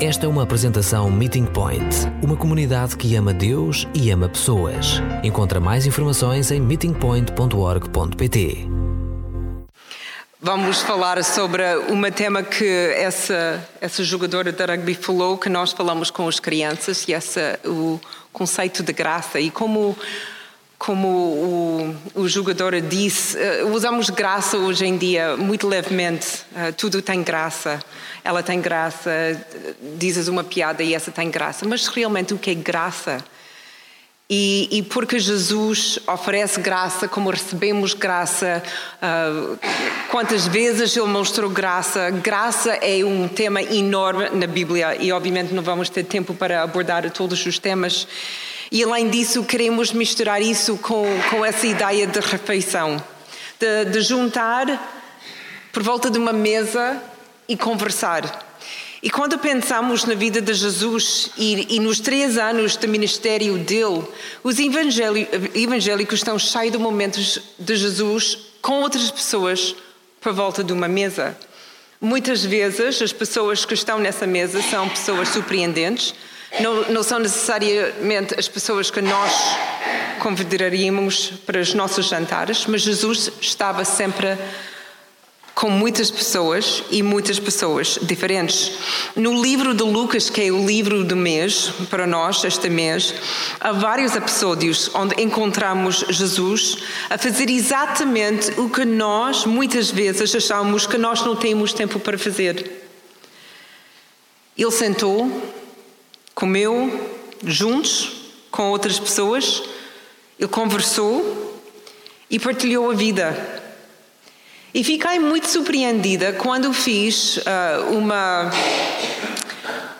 Esta é uma apresentação Meeting Point, uma comunidade que ama Deus e ama pessoas. Encontra mais informações em meetingpoint.org.pt. Vamos falar sobre um tema que essa, essa jogadora de rugby falou, que nós falamos com as crianças, e essa, o conceito de graça e como como o, o jogador disse, uh, usamos graça hoje em dia muito levemente. Uh, tudo tem graça. Ela tem graça, dizes uma piada e essa tem graça. Mas realmente o que é graça? E, e porque Jesus oferece graça, como recebemos graça, uh, quantas vezes Ele mostrou graça? Graça é um tema enorme na Bíblia e, obviamente, não vamos ter tempo para abordar todos os temas. E além disso, queremos misturar isso com, com essa ideia de refeição, de, de juntar por volta de uma mesa e conversar. E quando pensamos na vida de Jesus e, e nos três anos de ministério dele, os evangélicos estão cheios de momentos de Jesus com outras pessoas por volta de uma mesa. Muitas vezes as pessoas que estão nessa mesa são pessoas surpreendentes, não, não são necessariamente as pessoas que nós convidaríamos para os nossos jantares, mas Jesus estava sempre com muitas pessoas e muitas pessoas diferentes. No livro de Lucas, que é o livro do mês para nós este mês, há vários episódios onde encontramos Jesus a fazer exatamente o que nós muitas vezes achamos que nós não temos tempo para fazer. Ele sentou comeu juntos com outras pessoas, ele conversou e partilhou a vida. E fiquei muito surpreendida quando fiz uh, uma,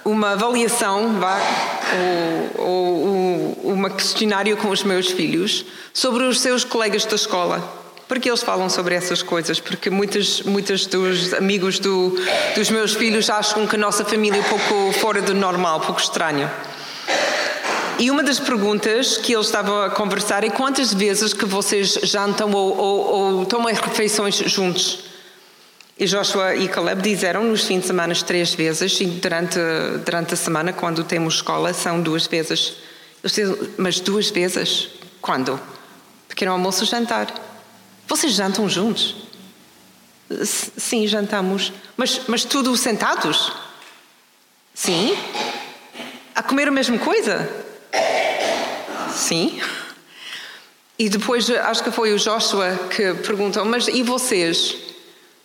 uma avaliação, vá, ou, ou, uma questionário com os meus filhos sobre os seus colegas da escola porque eles falam sobre essas coisas, porque muitos, muitos dos amigos do, dos meus filhos acham que a nossa família é um pouco fora do normal, um pouco estranho. E uma das perguntas que eles estavam a conversar é quantas vezes que vocês jantam ou, ou, ou tomam refeições juntos? E Joshua e Caleb disseram nos fins de semana três vezes e durante, durante a semana, quando temos escola, são duas vezes. Mas duas vezes? Quando? Pequeno almoço, jantar. Vocês jantam juntos? Sim, jantamos. Mas, mas tudo sentados? Sim. A comer a mesma coisa? Sim. E depois acho que foi o Joshua que perguntou: Mas e vocês?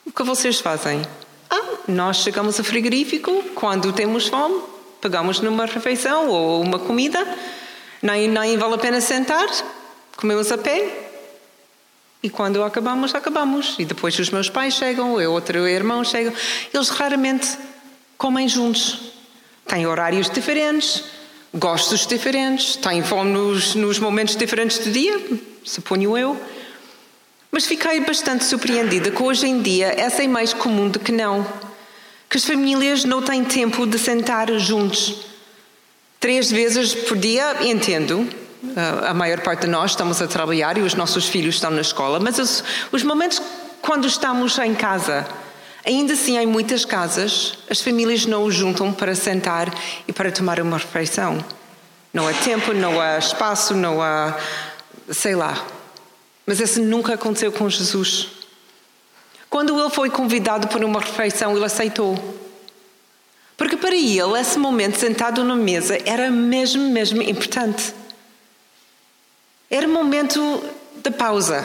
O que vocês fazem? Ah, nós chegamos ao frigorífico quando temos fome, pegamos numa refeição ou uma comida, nem, nem vale a pena sentar, comemos a pé e quando acabamos, acabamos. E depois os meus pais chegam, eu outro irmão chegam. Eles raramente comem juntos. Têm horários diferentes, gostos diferentes, têm fome nos, nos momentos diferentes do dia, suponho eu. Mas fiquei bastante surpreendida que hoje em dia essa é mais comum do que não. Que as famílias não têm tempo de sentar juntos. Três vezes por dia, entendo, a maior parte de nós estamos a trabalhar e os nossos filhos estão na escola, mas os, os momentos quando estamos em casa, ainda assim em muitas casas, as famílias não os juntam para sentar e para tomar uma refeição. Não há tempo, não há espaço, não há. sei lá. Mas isso nunca aconteceu com Jesus. Quando ele foi convidado para uma refeição, ele aceitou. Porque para ele, esse momento sentado na mesa era mesmo, mesmo importante. Era momento de pausa.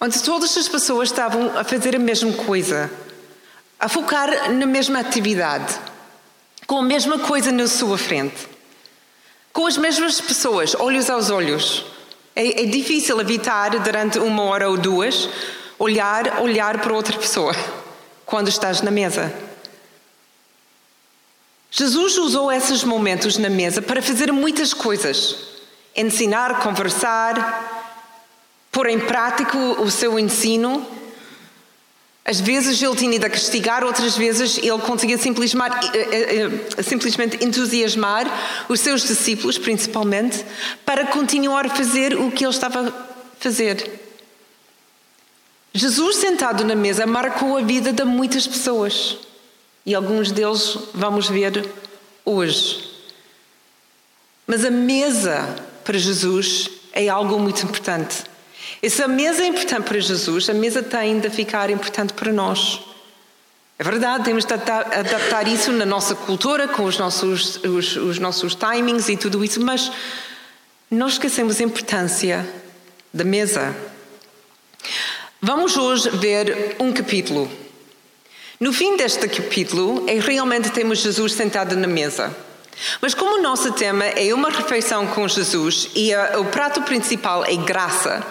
Onde todas as pessoas estavam a fazer a mesma coisa, a focar na mesma atividade, com a mesma coisa na sua frente, com as mesmas pessoas, olhos aos olhos. É, é difícil evitar durante uma hora ou duas olhar, olhar para outra pessoa quando estás na mesa. Jesus usou esses momentos na mesa para fazer muitas coisas ensinar, conversar, pôr em prática o seu ensino. Às vezes ele tinha ido a castigar, outras vezes ele conseguia simplesmente, eh, eh, eh, simplesmente entusiasmar os seus discípulos, principalmente, para continuar a fazer o que ele estava a fazer. Jesus sentado na mesa marcou a vida de muitas pessoas. E alguns deles vamos ver hoje. Mas a mesa para Jesus é algo muito importante. E se a mesa é importante para Jesus, a mesa tem de ficar importante para nós. É verdade, temos de adaptar isso na nossa cultura, com os nossos, os, os nossos timings e tudo isso, mas nós esquecemos a importância da mesa. Vamos hoje ver um capítulo. No fim deste capítulo, é realmente temos Jesus sentado na mesa. Mas como o nosso tema é uma refeição com Jesus e o prato principal é graça,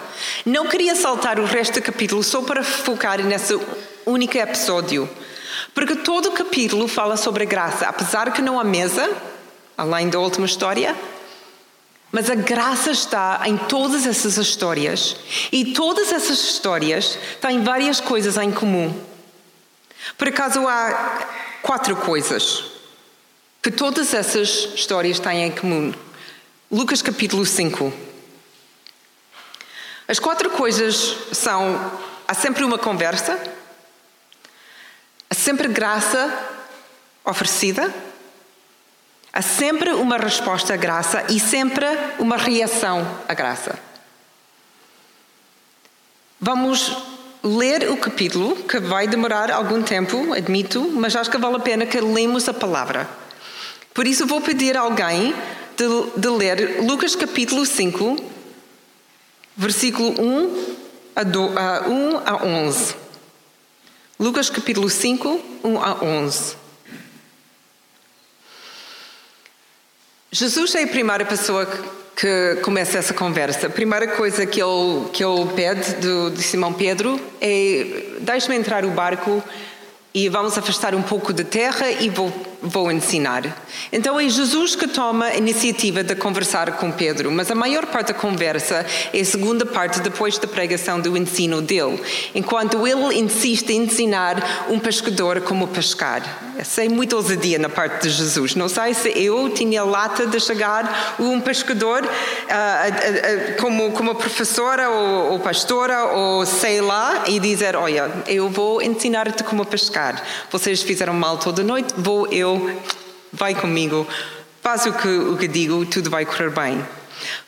não queria saltar o resto do capítulo só para focar nesse único episódio. Porque todo o capítulo fala sobre a graça, apesar que não há mesa, além da última história, mas a graça está em todas essas histórias e todas essas histórias têm várias coisas em comum. Por acaso há quatro coisas que todas essas histórias têm em comum. Lucas capítulo 5. As quatro coisas são: há sempre uma conversa, há sempre graça oferecida, há sempre uma resposta à graça e sempre uma reação à graça. Vamos ler o capítulo, que vai demorar algum tempo, admito, mas acho que vale a pena que lemos a palavra. Por isso vou pedir a alguém de, de ler Lucas capítulo 5, versículo 1 a, do, a 1 a 11. Lucas capítulo 5, 1 a 11. Jesus é a primeira pessoa que, começa essa conversa. A primeira coisa que ele, que ele pede de, de Simão Pedro é: deixe-me entrar o barco e vamos afastar um pouco de terra e vou, vou ensinar. Então é Jesus que toma a iniciativa de conversar com Pedro, mas a maior parte da conversa é a segunda parte depois da pregação do ensino dele, enquanto ele insiste em ensinar um pescador como pescar. Essa é muita ousadia na parte de Jesus. Não sei se eu tinha lata de chegar um pescador uh, uh, uh, como, como professora ou, ou pastora ou sei lá e dizer, olha, eu vou ensinar-te como pescar vocês fizeram mal toda noite, vou eu, vai comigo, faz o que, o que digo, tudo vai correr bem.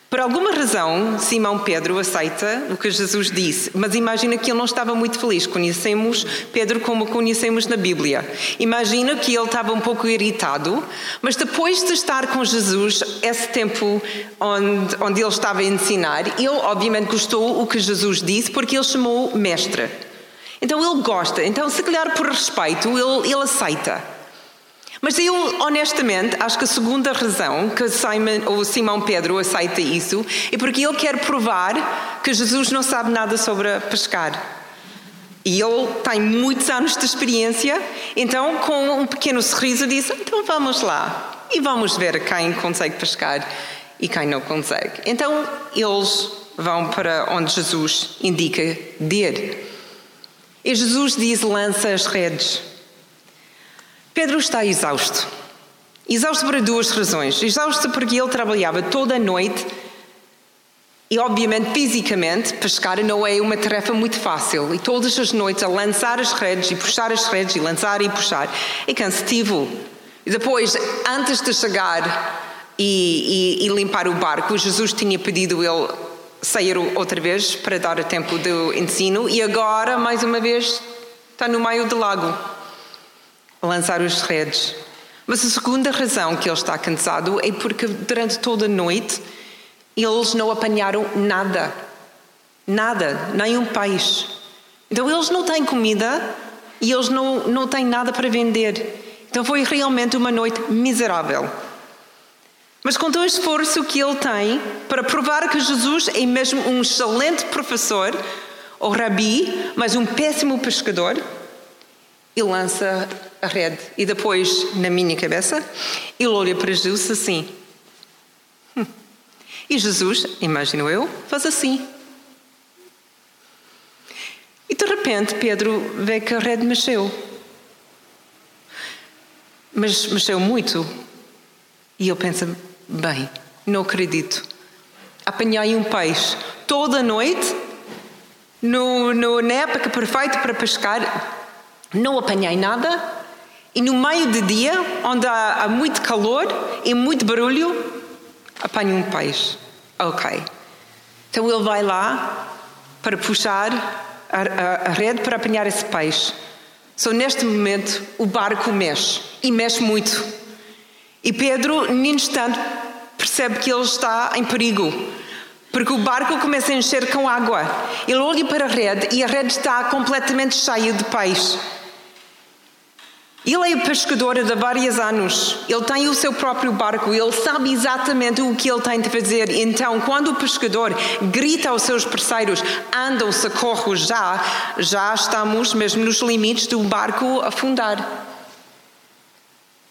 Por alguma razão, Simão Pedro aceita o que Jesus disse, mas imagina que ele não estava muito feliz. Conhecemos Pedro como conhecemos na Bíblia. Imagina que ele estava um pouco irritado, mas depois de estar com Jesus, esse tempo onde, onde ele estava a ensinar, ele obviamente gostou o que Jesus disse porque ele chamou mestre. Então ele gosta, então se calhar por respeito ele, ele aceita. Mas eu, honestamente, acho que a segunda razão que Simon, ou Simão Pedro aceita isso é porque ele quer provar que Jesus não sabe nada sobre pescar. E ele tem muitos anos de experiência, então, com um pequeno sorriso, diz: Então vamos lá e vamos ver quem consegue pescar e quem não consegue. Então, eles vão para onde Jesus indica de ir. E Jesus diz: lança as redes. Pedro está exausto. Exausto por duas razões. Exausto porque ele trabalhava toda a noite e, obviamente, fisicamente, pescar não é uma tarefa muito fácil. E todas as noites a lançar as redes e puxar as redes e lançar e puxar é cansativo. E depois, antes de chegar e, e, e limpar o barco, Jesus tinha pedido ele sair outra vez para dar tempo do ensino e agora, mais uma vez, está no meio do lago lançar os redes. Mas a segunda razão que ele está cansado é porque durante toda a noite eles não apanharam nada. Nada, nem um peixe. Então eles não têm comida e eles não, não têm nada para vender. Então foi realmente uma noite miserável. Mas com todo o esforço que ele tem para provar que Jesus é mesmo um excelente professor, ou rabi, mas um péssimo pescador, ele lança a rede. E depois, na minha cabeça, ele olha para Jesus assim. Hum. E Jesus, imagino eu, faz assim. E de repente Pedro vê que a rede mexeu. Mas mexeu muito. E ele pensa: Bem, não acredito. Apanhei um peixe toda noite, no, no, na época perfeita para pescar, não apanhei nada E no meio do dia, onde há, há muito calor e muito barulho, apanha um peixe. Ok. Então ele vai lá para puxar a, a, a rede para apanhar esse peixe. Só neste momento o barco mexe e mexe muito. E Pedro, num instante, percebe que ele está em perigo, porque o barco começa a encher com água. Ele olha para a rede e a rede está completamente cheia de peixe. Ele é pescador há vários anos, ele tem o seu próprio barco, ele sabe exatamente o que ele tem de fazer. Então, quando o pescador grita aos seus parceiros: andam, socorro já, já estamos mesmo nos limites do barco afundar.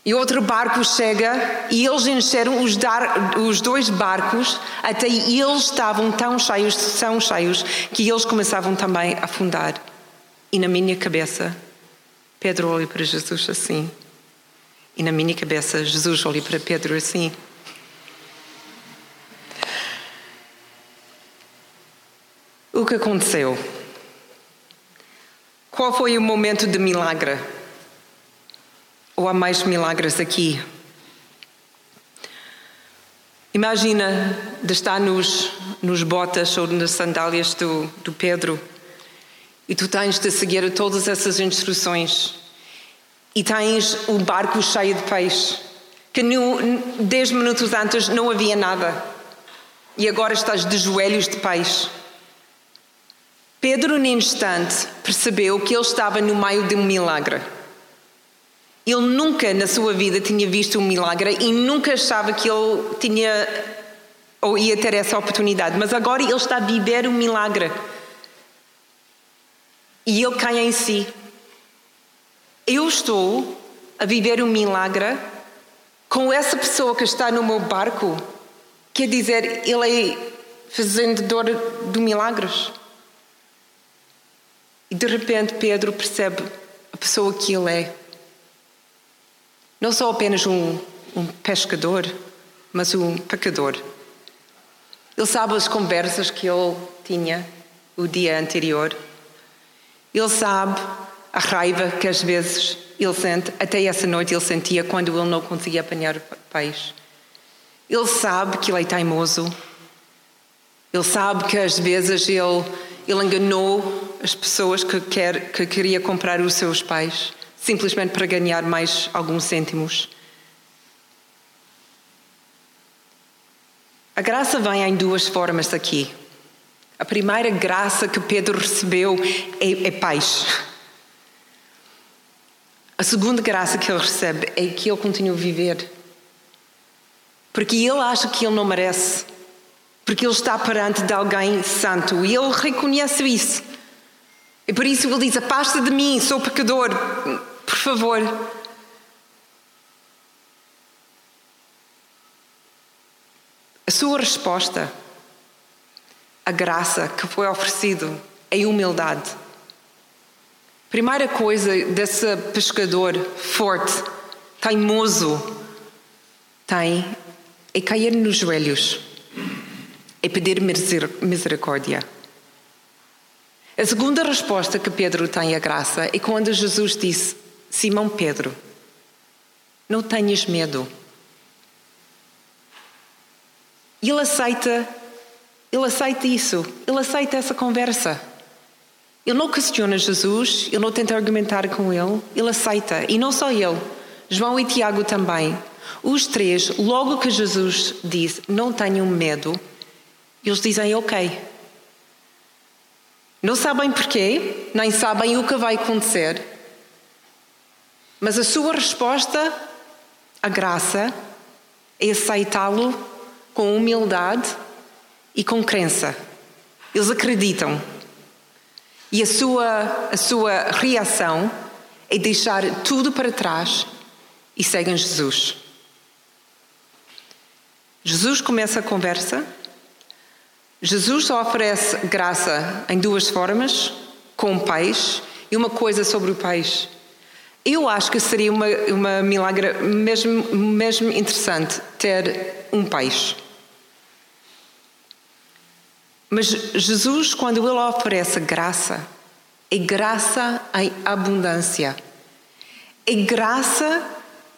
E outro barco chega e eles encheram os, dar, os dois barcos até eles estavam tão cheios, tão cheios, que eles começavam também a afundar. E na minha cabeça, Pedro olha para Jesus assim. E na minha cabeça, Jesus olha para Pedro assim. O que aconteceu? Qual foi o momento de milagre? Ou há mais milagres aqui? Imagina de estar nos, nos botas ou nas sandálias do, do Pedro e tu tens de seguir todas essas instruções e tens o barco cheio de peixe que no, dez minutos antes não havia nada e agora estás de joelhos de peixe. Pedro, num instante, percebeu que ele estava no meio de um milagre. Ele nunca na sua vida tinha visto um milagre e nunca achava que ele tinha ou ia ter essa oportunidade, mas agora ele está a viver um milagre. E ele cai em si. Eu estou a viver um milagre com essa pessoa que está no meu barco. Quer dizer, ele é fazendedor de milagres. E de repente Pedro percebe a pessoa que ele é. Não só apenas um, um pescador, mas um pecador. Ele sabe as conversas que ele tinha o dia anterior. Ele sabe a raiva que às vezes ele sente, até essa noite ele sentia quando ele não conseguia apanhar o peixe. Ele sabe que ele é teimoso. Ele sabe que às vezes ele, ele enganou as pessoas que, quer, que queria comprar os seus pais simplesmente para ganhar mais alguns cêntimos. A graça vem em duas formas aqui. A primeira graça que Pedro recebeu é, é paz. A segunda graça que ele recebe é que ele continua a viver. Porque ele acha que ele não merece. Porque ele está perante de alguém santo e ele reconhece isso. E por isso ele diz: Afasta de mim, sou pecador, por favor. A sua resposta, a graça que foi oferecido é humildade. Primeira coisa desse pescador forte, teimoso, tem é cair nos joelhos, é pedir misericórdia. A segunda resposta que Pedro tem à graça é quando Jesus disse: Simão Pedro, não tenhas medo. Ele aceita, ele aceita isso, ele aceita essa conversa. Ele não questiona Jesus, ele não tenta argumentar com ele, ele aceita. E não só ele, João e Tiago também. Os três, logo que Jesus diz, não tenham medo, eles dizem ok. Não sabem porquê, nem sabem o que vai acontecer, mas a sua resposta, a graça, é aceitá-lo com humildade e com crença. Eles acreditam. E a sua, a sua reação é deixar tudo para trás e seguem Jesus. Jesus começa a conversa Jesus oferece graça em duas formas, com peixe e uma coisa sobre o peixe. Eu acho que seria uma, uma milagre mesmo, mesmo interessante ter um peixe. Mas Jesus, quando Ele oferece graça, é graça em abundância. é graça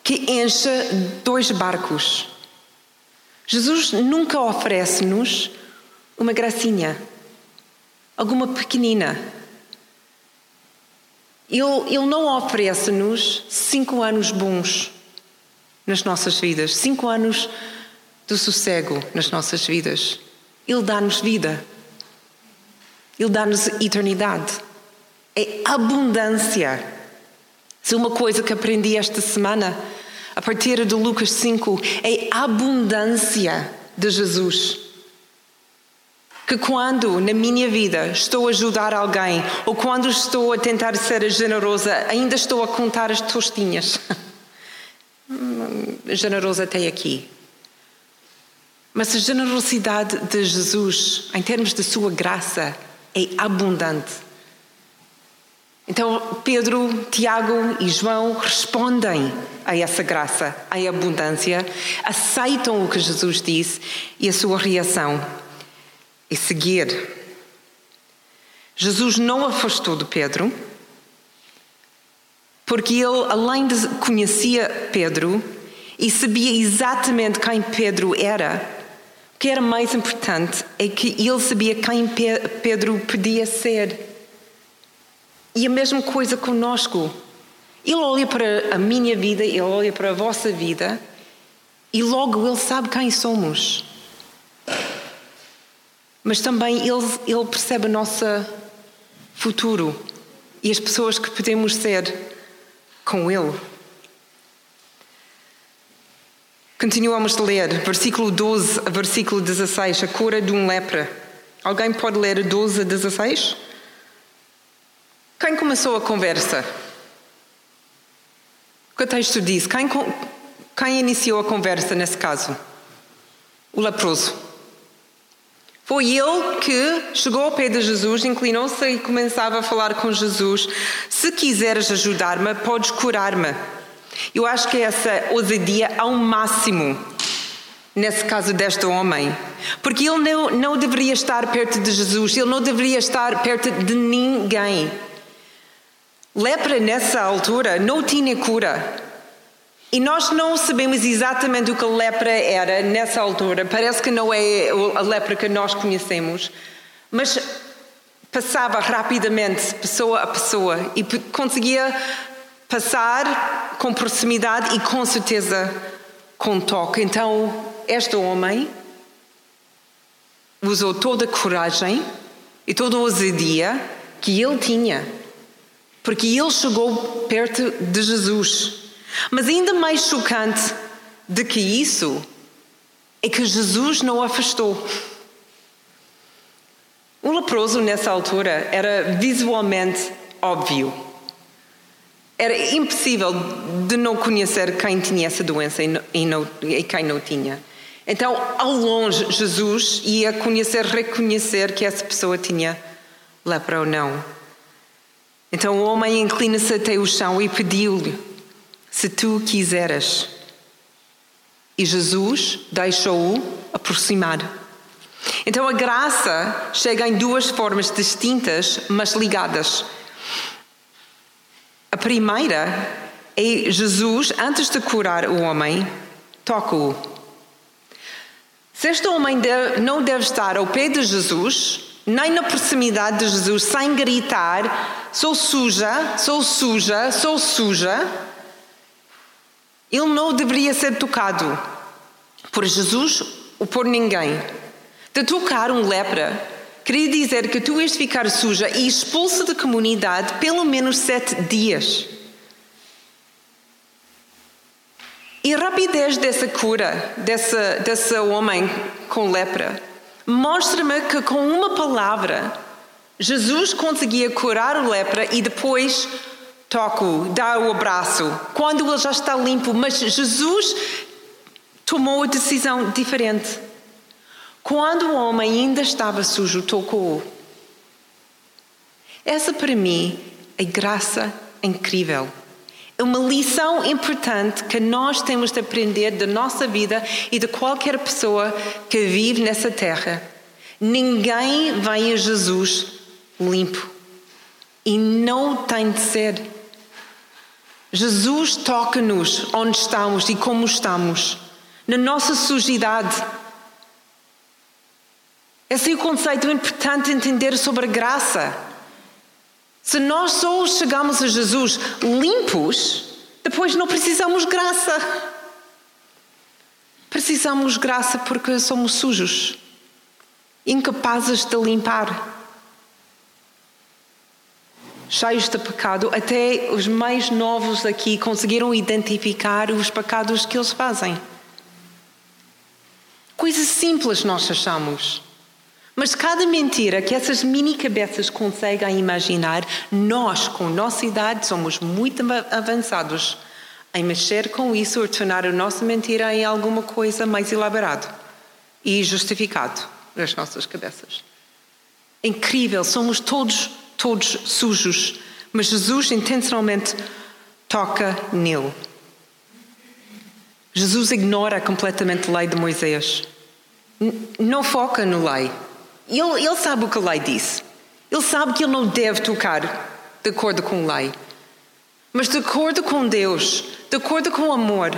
que enche dois barcos. Jesus nunca oferece-nos uma gracinha, alguma pequenina. Ele, ele não oferece-nos cinco anos bons nas nossas vidas, cinco anos de sossego nas nossas vidas. Ele dá-nos vida. Ele dá-nos eternidade. É abundância. Se uma coisa que aprendi esta semana, a partir de Lucas 5, é abundância de Jesus. Que quando na minha vida estou a ajudar alguém, ou quando estou a tentar ser generosa, ainda estou a contar as tostinhas. generosa até aqui. Mas a generosidade de Jesus, em termos de sua graça, é abundante. Então, Pedro, Tiago e João respondem a essa graça, à abundância, aceitam o que Jesus disse e a sua reação é seguir. Jesus não afastou de Pedro, porque ele, além de conhecia Pedro e sabia exatamente quem Pedro era, que era mais importante é que ele sabia quem Pedro podia ser. E a mesma coisa conosco. Ele olha para a minha vida, ele olha para a vossa vida e logo ele sabe quem somos. Mas também ele, ele percebe o nosso futuro e as pessoas que podemos ser com ele. Continuamos a ler, versículo 12 a versículo 16, a cura de um lepra. Alguém pode ler 12 a 16? Quem começou a conversa? O que o texto diz? Quem, quem iniciou a conversa nesse caso? O leproso. Foi ele que chegou ao pé de Jesus, inclinou-se e começava a falar com Jesus: Se quiseres ajudar-me, podes curar-me. Eu acho que essa ousadia ao máximo nesse caso deste homem. Porque ele não, não deveria estar perto de Jesus, ele não deveria estar perto de ninguém. Lepra nessa altura não tinha cura. E nós não sabemos exatamente o que a lepra era nessa altura. Parece que não é a lepra que nós conhecemos. Mas passava rapidamente, pessoa a pessoa, e conseguia passar com proximidade e com certeza com toque. Então, este homem usou toda a coragem e toda a ousadia que ele tinha porque ele chegou perto de Jesus. Mas ainda mais chocante do que isso é que Jesus não o afastou. O leproso nessa altura era visualmente óbvio. Era impossível de não conhecer quem tinha essa doença e, não, e quem não tinha. Então, ao longe, Jesus ia conhecer, reconhecer que essa pessoa tinha lepra ou não. Então o homem inclina-se até o chão e pediu-lhe: Se tu quiseres. E Jesus deixou-o aproximar. Então a graça chega em duas formas distintas, mas ligadas. A primeira é Jesus, antes de curar o homem, toca-o. Se este homem não deve estar ao pé de Jesus, nem na proximidade de Jesus, sem gritar: sou suja, sou suja, sou suja, ele não deveria ser tocado por Jesus ou por ninguém. De tocar um lepra queria dizer que tu ias ficar suja e expulsa da comunidade pelo menos sete dias. E a rapidez dessa cura, dessa, desse homem com lepra, Mostra-me que com uma palavra Jesus conseguia curar o lepra e depois toca-o, dá o abraço, quando ele já está limpo. Mas Jesus tomou a decisão diferente. Quando o homem ainda estava sujo, tocou-o. Essa para mim é graça incrível. É uma lição importante que nós temos de aprender da nossa vida e de qualquer pessoa que vive nessa terra. Ninguém vai a Jesus limpo. E não tem de ser. Jesus toca-nos onde estamos e como estamos, na nossa sujidade. Esse é o conceito importante entender sobre a graça. Se nós só chegamos a Jesus limpos, depois não precisamos graça. Precisamos graça porque somos sujos, incapazes de limpar. Cheios de pecado, até os mais novos aqui conseguiram identificar os pecados que eles fazem. Coisas simples nós achamos. Mas cada mentira que essas mini cabeças conseguem imaginar, nós, com nossa idade, somos muito avançados em mexer com isso ou tornar a nossa mentira em alguma coisa mais elaborado e justificado nas nossas cabeças. É incrível, somos todos, todos sujos, mas Jesus intencionalmente toca nele. Jesus ignora completamente a lei de Moisés. Não foca no lei. Ele, ele sabe o que a lei diz. Ele sabe que ele não deve tocar de acordo com a lei. Mas de acordo com Deus, de acordo com o amor,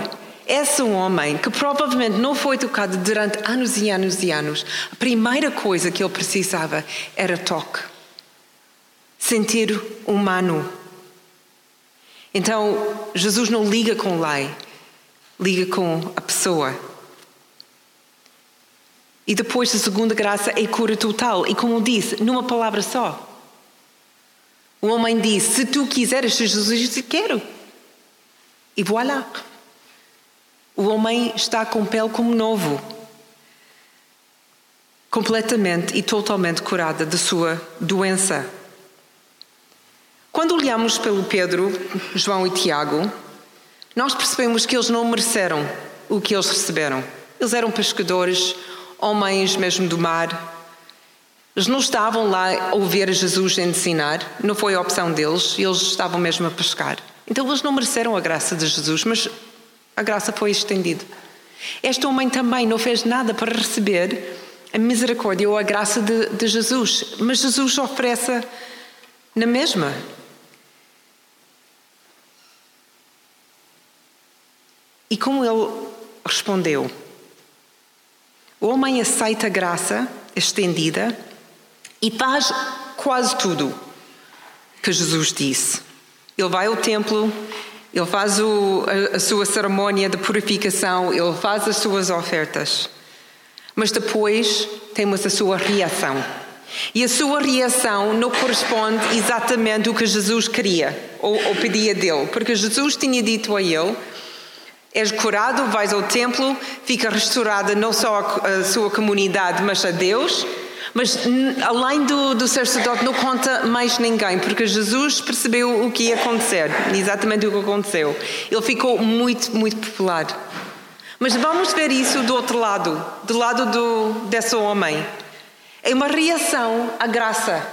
esse homem, que provavelmente não foi tocado durante anos e anos e anos, a primeira coisa que ele precisava era toque. Sentir humano. Então, Jesus não liga com lei, liga com a pessoa. E depois a segunda graça é cura total. E como disse, numa palavra só. O homem disse: Se tu quiseres, Jesus disse: Quero. E voilà. O homem está com pele como novo, completamente e totalmente curada da sua doença. Quando olhamos pelo Pedro, João e Tiago, nós percebemos que eles não mereceram o que eles receberam. Eles eram pescadores, homens mesmo do mar, eles não estavam lá a ouvir Jesus ensinar, não foi a opção deles, eles estavam mesmo a pescar. Então eles não mereceram a graça de Jesus, mas a graça foi estendida. Este homem também não fez nada para receber a misericórdia ou a graça de, de Jesus, mas Jesus oferece na mesma. E como ele respondeu? O homem aceita a graça estendida e faz quase tudo que Jesus disse. Ele vai ao templo, ele faz o, a, a sua cerimônia de purificação, ele faz as suas ofertas. Mas depois temos a sua reação. E a sua reação não corresponde exatamente ao que Jesus queria ou, ou pedia dele, porque Jesus tinha dito a ele: És curado, vais ao templo, fica restaurada não só a, sua comunidade, mas a Deus. Mas além do, do sacerdote não conta mais ninguém, porque Jesus percebeu o que ia acontecer, exatamente o que aconteceu. Ele ficou muito, muito popular. Mas vamos ver isso do outro lado, do lado do, desse homem. É uma reação à graça.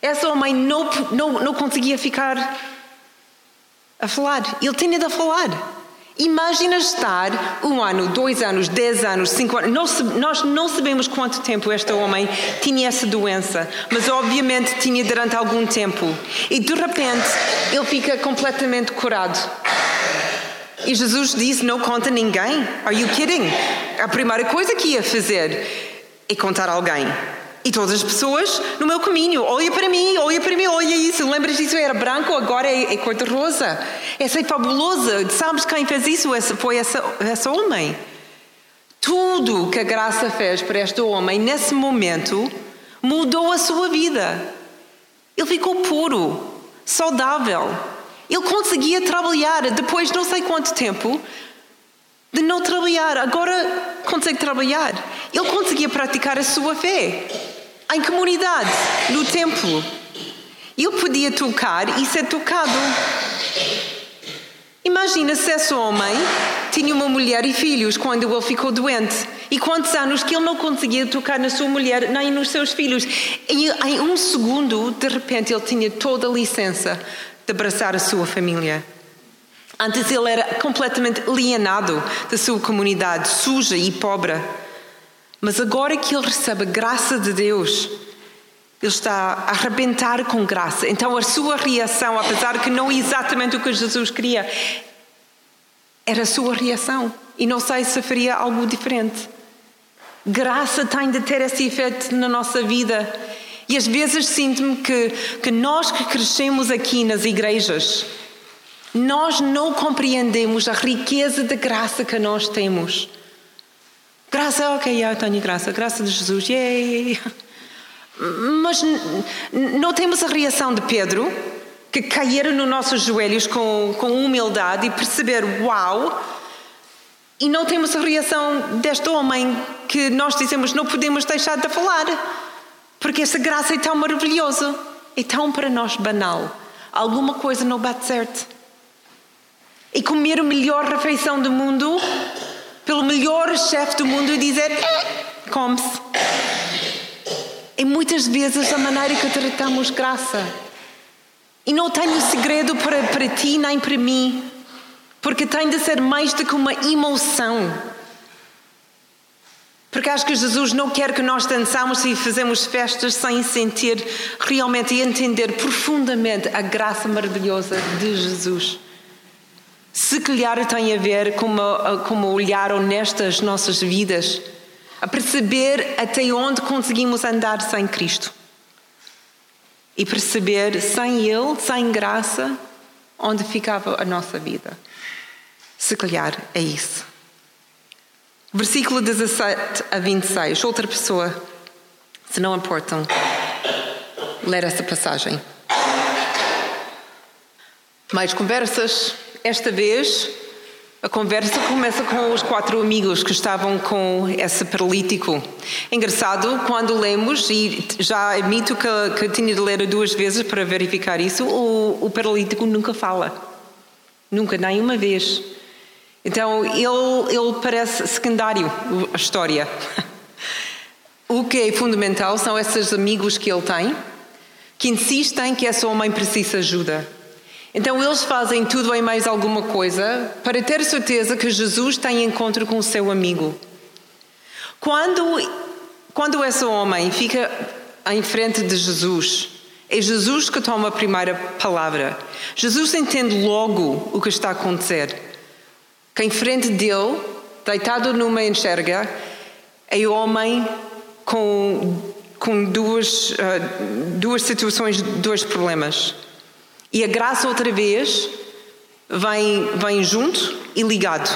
Esse homem não, não, não conseguia ficar a falar. Ele tinha de falar. Imagina estar um ano, dois anos, dez anos, cinco anos. Nós, não sabemos quanto tempo este homem tinha essa doença, mas obviamente tinha durante algum tempo. E de repente ele fica completamente curado. E Jesus disse: Não conta ninguém. Are you kidding? A primeira coisa que ia fazer é contar alguém. E todas as pessoas no meu caminho, olha para mim, olha para mim, olha Lembras disso? Era branco, agora é, é cor de rosa. Essa é fabulosa. Sabes quem fez isso? Essa, foi essa, essa homem. Tudo que a graça fez para este homem nesse momento mudou a sua vida. Ele ficou puro, saudável. Ele conseguia trabalhar depois de não sei quanto tempo de não trabalhar. Agora consegue trabalhar. Ele conseguia praticar a sua fé em comunidade, no templo. Ele podia tocar e ser tocado. Imagina se esse homem tinha uma mulher e filhos quando ele ficou doente. E quantos anos que ele não conseguia tocar na sua mulher nem nos seus filhos. E em um segundo, de repente, ele tinha toda a licença de abraçar a sua família. Antes ele era completamente alienado da sua comunidade, suja e pobre. Mas agora que ele recebe a graça de Deus, Ele está a arrebentar com graça. Então a sua reação, apesar que não é exatamente o que Jesus queria, era a sua reação. E não sei se faria algo diferente. Graça tem de ter esse efeito na nossa vida. E às vezes sinto-me que, que nós que crescemos aqui nas igrejas, nós não compreendemos a riqueza de graça que nós temos. Graça, ok, eu tenho graça, graça de Jesus, yay! Mas não temos a reação de Pedro, que caíram nos nossos joelhos com, com humildade e perceber, uau! E não temos a reação deste homem que nós dizemos não podemos deixar de falar, porque essa graça é tão maravilhosa, é tão para nós banal. Alguma coisa não bate certo. E comer a melhor refeição do mundo, pelo melhor chefe do mundo, e dizer, come-se. E muitas vezes a maneira que tratamos graça. E não tenho segredo para, para ti nem para mim, porque tem de ser mais do que uma emoção. Porque acho que Jesus não quer que nós dançamos e fazemos festas sem sentir realmente e entender profundamente a graça maravilhosa de Jesus. Se calhar tem a ver com uma, com olhar honesto às nossas vidas a perceber até onde conseguimos andar sem Cristo e perceber sem Ele, sem graça, onde ficava a nossa vida. Se calhar é isso. Versículo 17 a 26. Outra pessoa, se não importam, ler essa passagem. Mais conversas. Esta vez a conversa começa com os quatro amigos que estavam com esse paralítico. Engraçado, quando lemos, e já admito que, que tinha de ler duas vezes para verificar isso, o, o paralítico nunca fala. Nunca, nem uma vez. Então, ele, ele parece secundário, a história. O que é fundamental são esses amigos que ele tem, que insistem que essa homem precisa de ajuda. Então eles fazem tudo em mais alguma coisa para ter certeza que Jesus tem encontro com o seu amigo. Quando, quando esse homem fica em frente de Jesus, é Jesus que toma a primeira palavra. Jesus entende logo o que está a acontecer. Que em frente dele, deitado numa enxerga, é o homem com, com duas, uh, duas situações, dois problemas. E a graça, outra vez, vem, vem junto e ligado.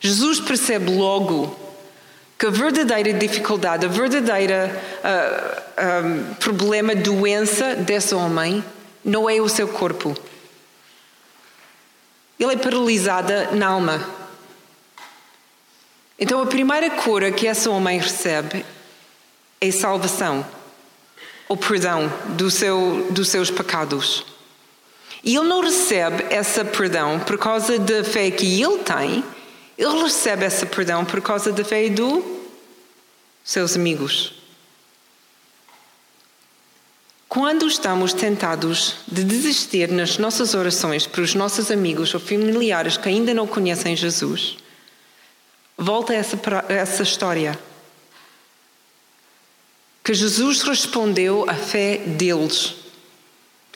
Jesus percebe logo que a verdadeira dificuldade, a verdadeira uh, problema, doença desse homem não é o seu corpo. Ele é paralisada na alma. Então a primeira cura que esse homem recebe é salvação o perdão do seu, dos seus pecados. E ele não recebe esse perdão por causa da fé que ele tem, ele recebe esse perdão por causa da fé dos seus amigos. Quando estamos tentados de desistir nas nossas orações para os nossos amigos ou familiares que ainda não conhecem Jesus, volta essa, essa história que Jesus respondeu à fé deles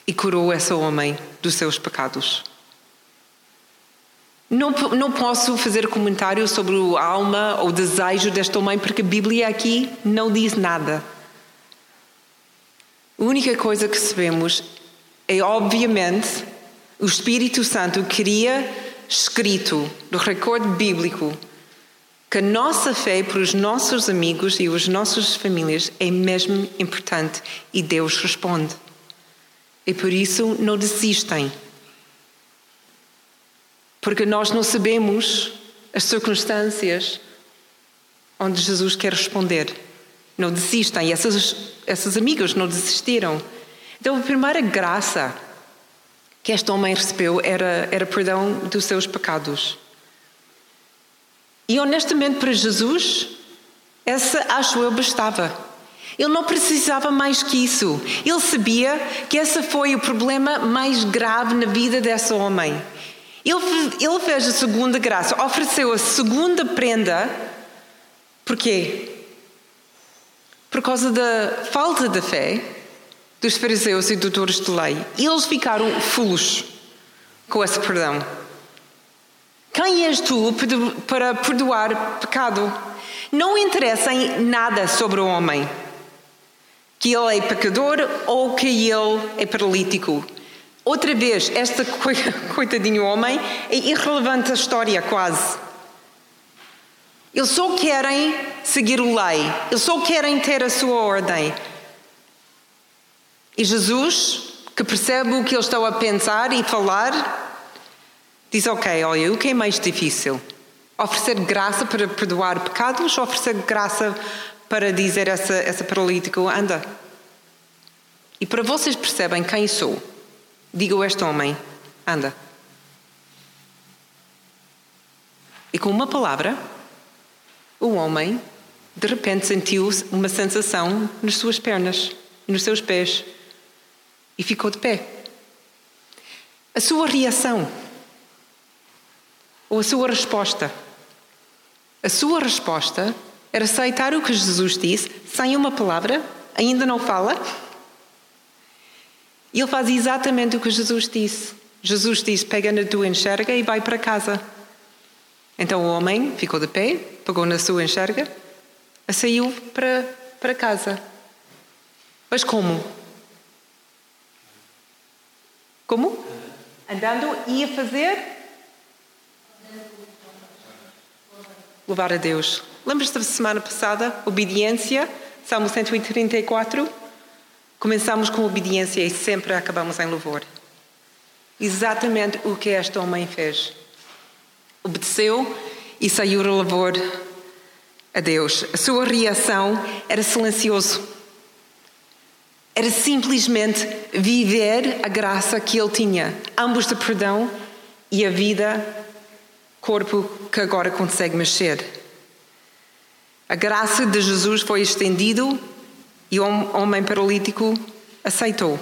e curou esse homem dos seus pecados. Não, não posso fazer comentário sobre a alma ou desejo deste homem, porque a Bíblia aqui não diz nada. A única coisa que sabemos é, obviamente, o Espírito Santo queria escrito no recorde bíblico que a nossa fé para os nossos amigos e as nossas famílias é mesmo importante e Deus responde. E por isso não desistem. Porque nós não sabemos as circunstâncias onde Jesus quer responder. Não desistem. E essas, essas amigas não desistiram. Então, a primeira graça que este homem recebeu era, era perdão dos seus pecados. E honestamente, para Jesus, essa acho eu bastava. Ele não precisava mais que isso. Ele sabia que esse foi o problema mais grave na vida desse homem. Ele, ele fez a segunda graça, ofereceu a segunda prenda. Porquê? por causa da falta de fé dos fariseus e doutores de lei. Eles ficaram fulos com esse perdão. Quem és tu para perdoar pecado? Não interessa em nada sobre o homem. Que ele é pecador ou que ele é paralítico. Outra vez, este coitadinho homem é irrelevante a história, quase. Eles só querem seguir o lei, eles só querem ter a sua ordem. E Jesus, que percebe o que eles estão a pensar e falar, Diz, ok, olha, o que é mais difícil? Oferecer graça para perdoar pecados ou oferecer graça para dizer a essa, essa paralítico, anda? E para vocês percebem quem sou, digo a este homem, anda. E com uma palavra, o homem de repente sentiu uma sensação nas suas pernas, nos seus pés, e ficou de pé. A sua reação ou a sua resposta? A sua resposta era aceitar o que Jesus disse sem uma palavra, ainda não fala. E ele faz exatamente o que Jesus disse. Jesus disse: pega na tua enxerga e vai para casa. Então o homem ficou de pé, pegou na sua enxerga e saiu para, para casa. Mas como? Como? Andando ia fazer Louvar a Deus. Lembras-te da semana passada? Obediência, Salmo 134. Começamos com obediência e sempre acabamos em louvor. Exatamente o que este homem fez. Obedeceu e saiu a louvor a Deus. A sua reação era silencioso. Era simplesmente viver a graça que ele tinha, ambos de perdão e a vida corpo que agora consegue mexer. A graça de Jesus foi estendido e o homem paralítico aceitou.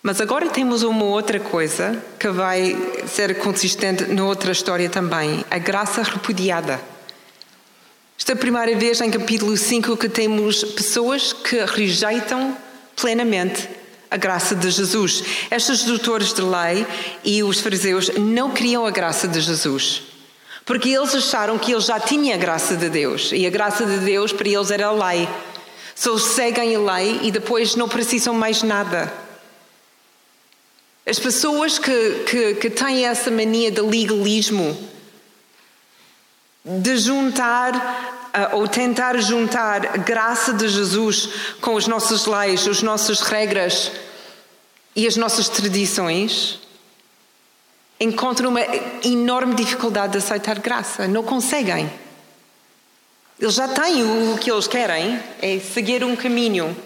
Mas agora temos uma outra coisa que vai ser consistente na outra história também: a graça repudiada. Esta é a primeira vez em capítulo 5 que temos pessoas que rejeitam plenamente a graça de Jesus. Estes doutores de lei e os fariseus não queriam a graça de Jesus. Porque eles acharam que eles já tinham a graça de Deus. E a graça de Deus para eles era a lei. Só seguem a lei e depois não precisam mais nada. As pessoas que, que, que têm essa mania de legalismo, de juntar ou tentar juntar a graça de Jesus com as nossas leis, as nossas regras e as nossas tradições, encontram uma enorme dificuldade de aceitar graça. Não conseguem. Eles já têm o que eles querem, é seguir um caminho.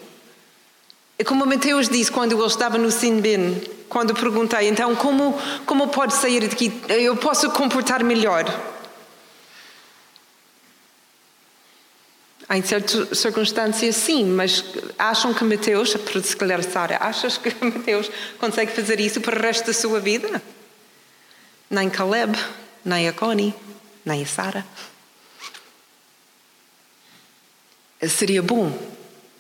É como Mateus disse quando ele estava no Sinbin, quando perguntei, então, como, como pode sair daqui? Eu posso comportar melhor. Em certas circunstâncias, sim, mas acham que Mateus, para se calhar Sara, achas que Mateus consegue fazer isso para o resto da sua vida? Nem Caleb, nem a Connie, nem a Sara. Seria bom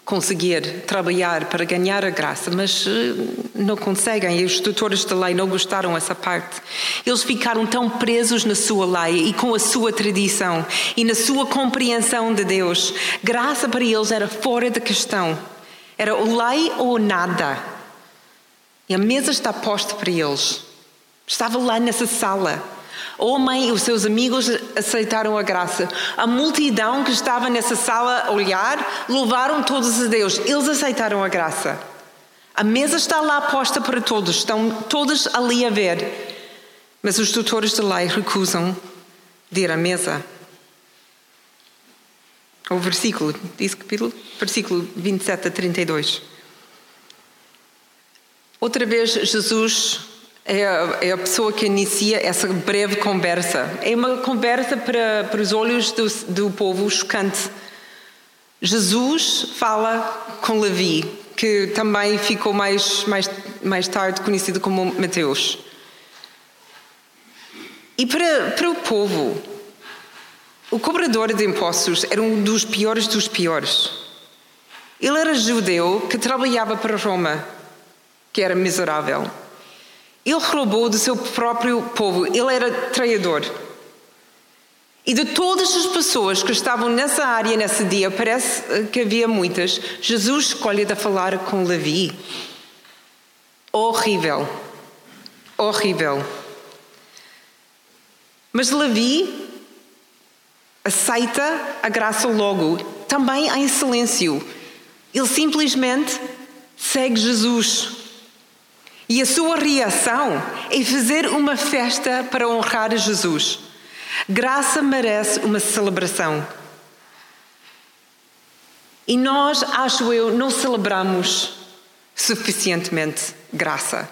conseguir trabalhar para ganhar a graça, mas eh, não conseguem. E os tutores da lei não gostaram dessa parte. Eles ficaram tão presos na sua lei e com a sua tradição e na sua compreensão de Deus. Graça para eles era fora da questão. Era o lei ou nada. E a mesa está posta para eles. Estava lá nessa sala. O homem e os seus amigos aceitaram a graça. A multidão que estava nessa sala a olhar, louvaram todos a Deus. Eles aceitaram a graça. A mesa está lá posta para todos, estão todos ali a ver. Mas os tutores da lei recusam de ir à mesa. O versículo, diz capítulo, versículo 27 a 32. Outra vez Jesus é a, é a, pessoa que inicia essa breve conversa. É uma conversa para, para os olhos do, do povo chocante. Jesus fala com Levi, que também ficou mais, mais, mais tarde conhecido como Mateus. E para, para o povo, O cobrador de impostos era um dos piores dos piores. Ele era judeu que trabalhava para Roma, que era miserável. Ele roubou do seu próprio povo, ele era traidor. E de todas as pessoas que estavam nessa área nesse dia, parece que havia muitas, Jesus escolhe de falar com Levi. Horrível. Horrível. Mas Levi aceita a graça logo, também em silêncio. Ele simplesmente segue Jesus. E a sua reação é fazer uma festa para honrar Jesus. Graça merece uma celebração. E nós, acho eu, não celebramos suficientemente graça.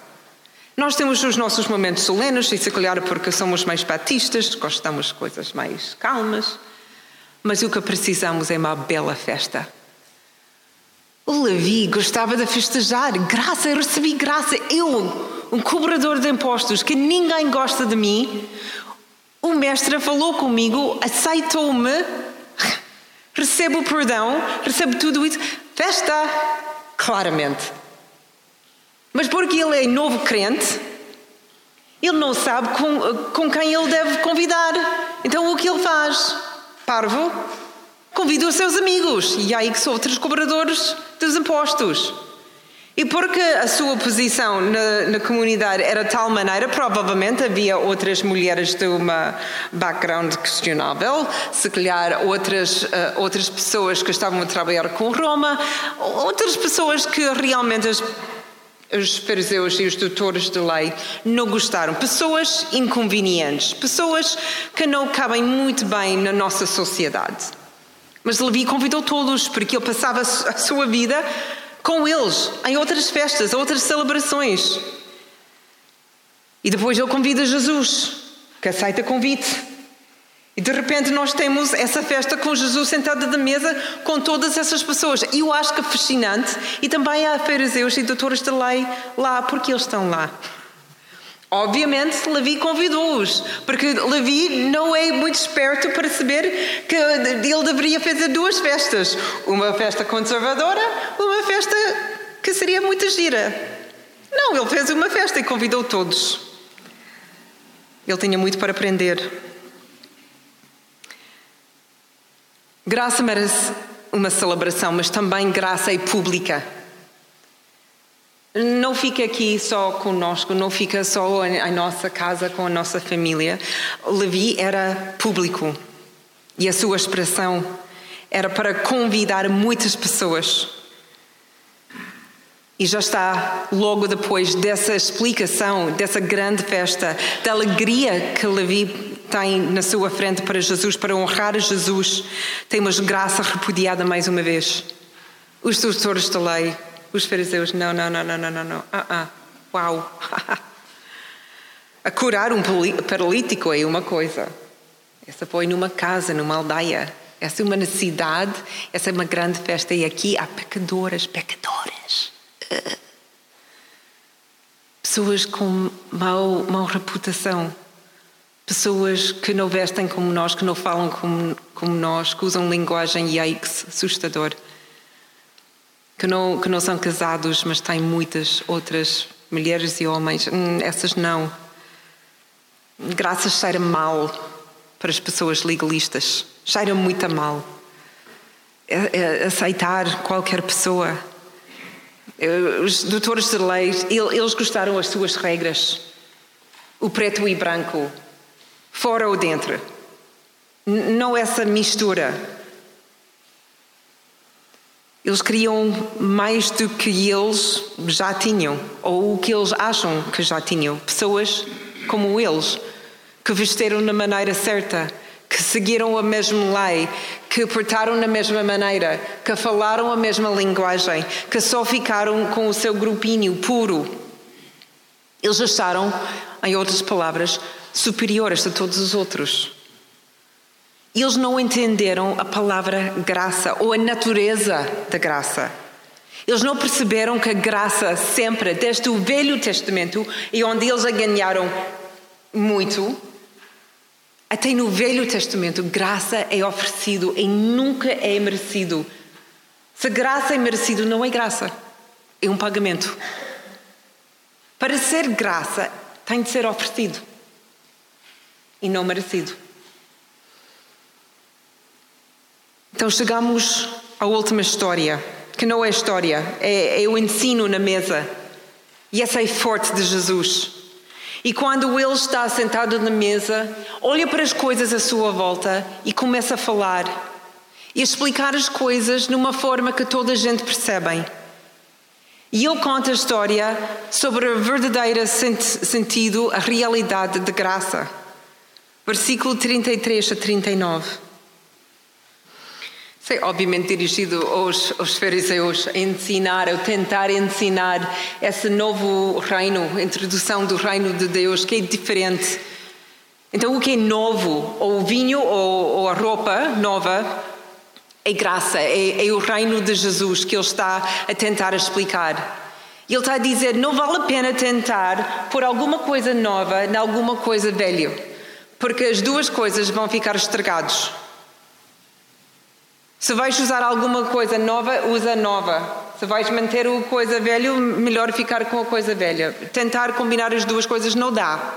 Nós temos os nossos momentos solenes, e se calhar porque somos mais batistas, gostamos de coisas mais calmas, mas o que precisamos é uma bela festa. O Levi gostava de festejar. Graça, eu recebi graça. Eu, um cobrador de impostos, que ninguém gosta de mim, o mestre falou comigo, aceitou-me, recebo perdão, recebo tudo isso. Festa, claramente. Mas porque ele é novo crente, ele não sabe com, com quem ele deve convidar. Então o que ele faz? Parvo, convida os seus amigos. E aí que são outros cobradores dos impostos. E porque a sua posição na, na, comunidade era de tal maneira, provavelmente havia outras mulheres de uma background questionável, se calhar outras, uh, outras pessoas que estavam a trabalhar com Roma, outras pessoas que realmente as, os fariseus e os doutores de lei não gostaram. Pessoas inconvenientes, pessoas que não cabem muito bem na nossa sociedade. Mas Levi convidou todos, porque ele passava a sua vida com eles em outras festas, outras celebrações. E depois ele convida Jesus, que aceita convite. E de repente nós temos essa festa com Jesus sentado à mesa com todas essas pessoas. E eu acho que é fascinante. E também há fariseus e doutores da lei lá, porque eles estão lá. Obviamente, Levi convidou-os, porque Levi não é muito esperto para saber que ele deveria fazer duas festas: uma festa conservadora, uma festa que seria muito gira. Não, ele fez uma festa e convidou todos. Ele tinha muito para aprender. Graça merece uma celebração, mas também graça é pública. Não fica aqui só conosco, não fica só em nossa casa com a nossa família. Levi era público e a sua expressão era para convidar muitas pessoas. E já está logo depois dessa explicação, dessa grande festa, da alegria que Levi tem na sua frente para Jesus, para honrar Jesus, temos graça repudiada mais uma vez. Os doutores da lei os fariseus, não, não, não, não, não, não, não. Ah, ah, uau. A curar um paralítico é uma coisa. Essa foi numa casa, numa aldeia. Essa é uma necessidade, essa é uma grande festa. E aqui há pecadoras, pecadoras. Pessoas com mau, mau reputação. Pessoas que não vestem como nós, que não falam como, como nós, que usam linguagem yikes, assustador que não, que não são casados, mas têm muitas outras mulheres e homens. Hum, essas não. Graças cheira mal para as pessoas legalistas. Cheira muito a mal. É, é aceitar qualquer pessoa. Os doutores de lei, eles gostaram as suas regras. O preto e branco. Fora ou dentro. Não essa mistura eles queriam mais do que eles já tinham, ou o que eles acham que já tinham. Pessoas como eles, que vestiram na maneira certa, que seguiram a mesma lei, que portaram da mesma maneira, que falaram a mesma linguagem, que só ficaram com o seu grupinho puro. Eles acharam, em outras palavras, superiores a todos os outros. Eles não entenderam a palavra graça ou a natureza da graça. Eles não perceberam que a graça sempre, desde o Velho Testamento, e onde eles a ganharam muito, Até no Velho Testamento, graça é oferecido e nunca é merecido. Se graça é merecido, não é graça, é um pagamento. Para ser graça, tem de ser oferecido e não merecido. Então chegamos à última história, que não é história, é, é o ensino na mesa. E essa é forte de Jesus. E quando ele está sentado na mesa, olha para as coisas à sua volta e começa a falar e a explicar as coisas numa forma que toda a gente percebe. E ele conta a história sobre o verdadeiro sentido, a realidade de graça. Versículo 33 a 39. Sei, obviamente dirigido aos, aos fariseus a ensinar, a tentar ensinar esse novo reino, a introdução do reino de Deus, que é diferente. Então, o que é novo, ou o vinho ou, ou a roupa nova, é graça, é, é o reino de Jesus que ele está a tentar explicar. E ele está a dizer: não vale a pena tentar pôr alguma coisa nova em alguma coisa velha, porque as duas coisas vão ficar estragados. Se vais usar alguma coisa nova, usa nova. Se vais manter a coisa velha, melhor ficar com a coisa velha. Tentar combinar as duas coisas não dá.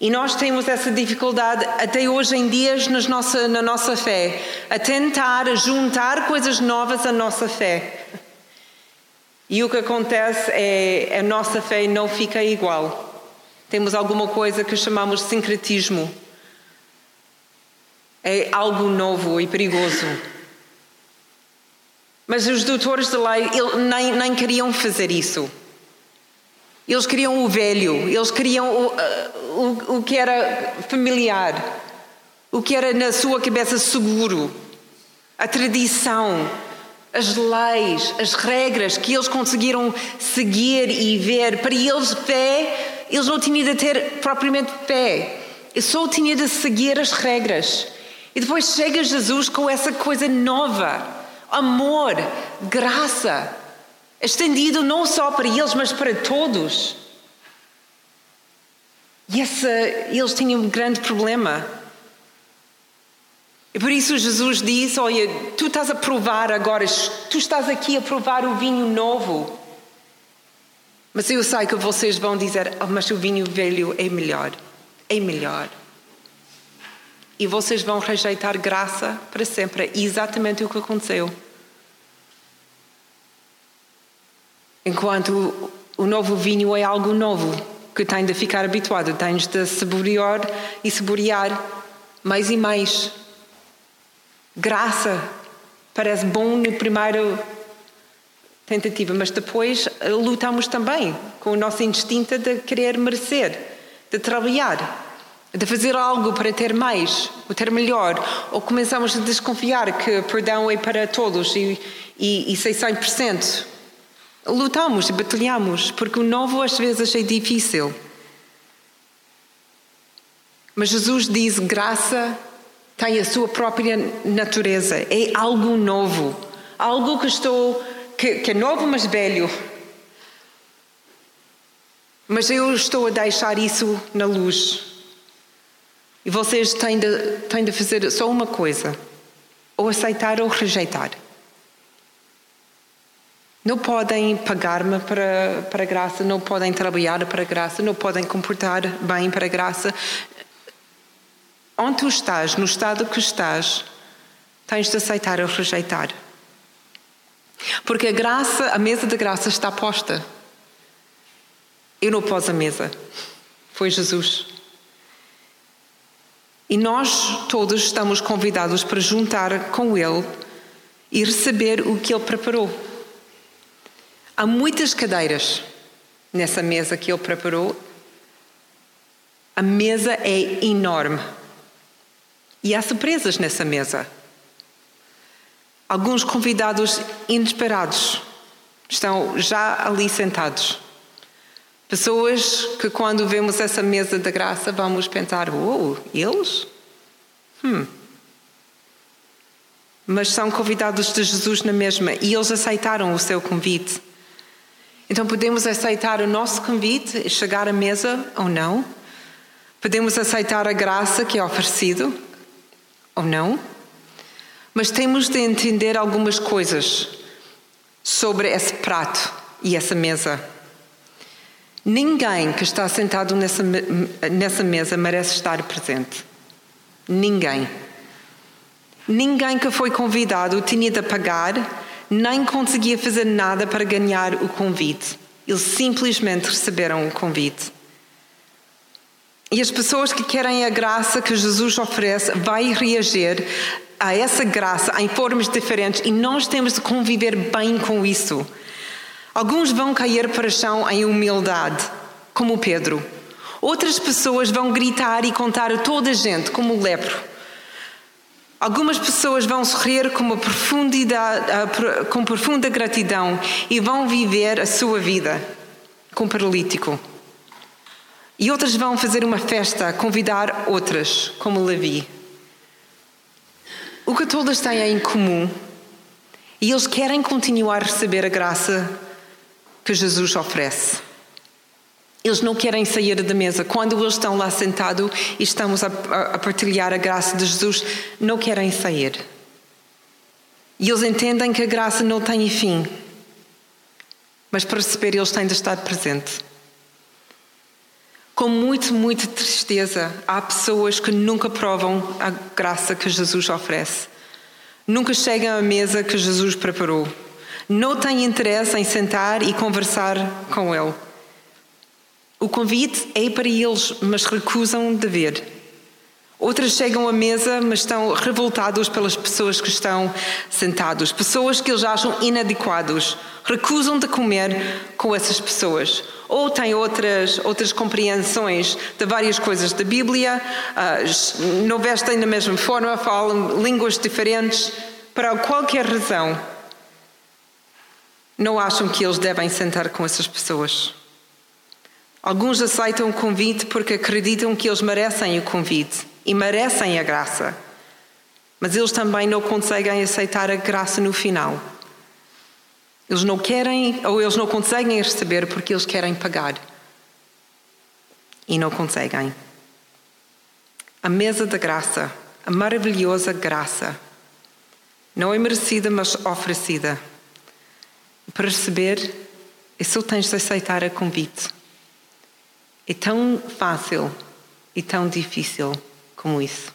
E nós temos essa dificuldade até hoje em dia nossa, na nossa fé, a tentar juntar coisas novas à nossa fé. E o que acontece é a nossa fé não fica igual. Temos alguma coisa que chamamos de sincretismo é algo novo e perigoso. Mas os doutores de lei nem, nem queriam fazer isso. Eles queriam o velho, eles queriam o, o, o que era familiar, o que era na sua cabeça seguro, a tradição, as leis, as regras que eles conseguiram seguir e ver. Para eles, fé, eles não tinham de ter propriamente fé, só tinham de seguir as regras. E depois chega Jesus com essa coisa nova: amor, graça, estendido não só para eles, mas para todos. E essa, eles tinham um grande problema. E por isso Jesus disse: Olha, tu estás a provar agora, tu estás aqui a provar o vinho novo. Mas eu sei que vocês vão dizer: oh, Mas o vinho velho é melhor. É melhor e vocês vão rejeitar graça para sempre. É exatamente o que aconteceu. Enquanto o novo vinho é algo novo, que tem de ficar habituado, tens de saborear e saborear mais e mais. Graça parece bom no primeiro tentativa, mas depois lutamos também com o nosso instinto de querer merecer, de trabalhar de fazer algo para ter mais, ou ter melhor, ou começamos a desconfiar que perdão é para todos e, e, e 100%. Lutamos e batalhamos, porque o novo às vezes é difícil. Mas Jesus diz: graça tem a sua própria natureza, é algo novo, algo que estou que, que é novo mas velho. Mas eu estou a deixar isso na luz. E vocês têm de, têm de fazer só uma coisa: ou aceitar ou rejeitar. Não podem pagar-me para, para a graça, não podem trabalhar para a graça, não podem comportar bem para a graça. Onde tu estás, no estado que estás, tens de aceitar ou rejeitar. Porque a graça, a mesa da graça está posta. Eu não pus a mesa. Foi Jesus. E nós todos estamos convidados para juntar com Ele e receber o que Ele preparou. Há muitas cadeiras nessa mesa que Ele preparou. A mesa é enorme. E há surpresas nessa mesa. Alguns convidados inesperados estão já ali sentados. Pessoas que, quando vemos essa mesa da graça, vamos pensar: oh, eles? Hum. Mas são convidados de Jesus na mesma e eles aceitaram o seu convite. Então podemos aceitar o nosso convite e chegar à mesa ou não, Podemos aceitar a graça que é oferecido ou não, mas temos de entender algumas coisas sobre esse prato e essa mesa. Ninguém que está sentado nessa, nessa mesa merece estar presente. Ninguém. Ninguém que foi convidado tinha de pagar, nem conseguia fazer nada para ganhar o convite. Eles simplesmente receberam o convite. E as pessoas que querem a graça que Jesus oferece vai reagir a essa graça em formas diferentes e nós temos de conviver bem com isso. Alguns vão cair para o chão em humildade, como Pedro. Outras pessoas vão gritar e contar a toda a gente, como o lepro. Algumas pessoas vão sorrir com, profundidade, com profunda gratidão e vão viver a sua vida com paralítico. E outras vão fazer uma festa, convidar outras, como Levi. O que todas têm em comum, e eles querem continuar a receber a graça que Jesus oferece. Eles não querem sair da mesa. Quando eles estão lá sentados e estamos a, a partilhar a graça de Jesus, não querem sair. E eles entendem que a graça não tem fim. Mas para receber, eles têm de estar presentes. Com muito, muita tristeza, há pessoas que nunca provam a graça que Jesus oferece. Nunca chegam à mesa que Jesus preparou. Não têm interesse em sentar e conversar com Ele. O convite é para eles, mas recusam de ver. Outras chegam à mesa, mas estão revoltados pelas pessoas que estão sentados, pessoas que eles acham inadequados, recusam de comer com essas pessoas. Ou têm outras, outras compreensões de várias coisas da Bíblia, não vestem da mesma forma, falam línguas diferentes, para qualquer razão, não acham que eles devem sentar com essas pessoas. Alguns aceitam o convite porque acreditam que eles merecem o convite e merecem a graça. Mas eles também não conseguem aceitar a graça no final. Eles não querem ou eles não conseguem receber porque eles querem pagar. E não conseguem. A mesa da graça, a maravilhosa graça, não é merecida, mas oferecida para receber, é só tens de aceitar o convite. É tão fácil e tão difícil como isso.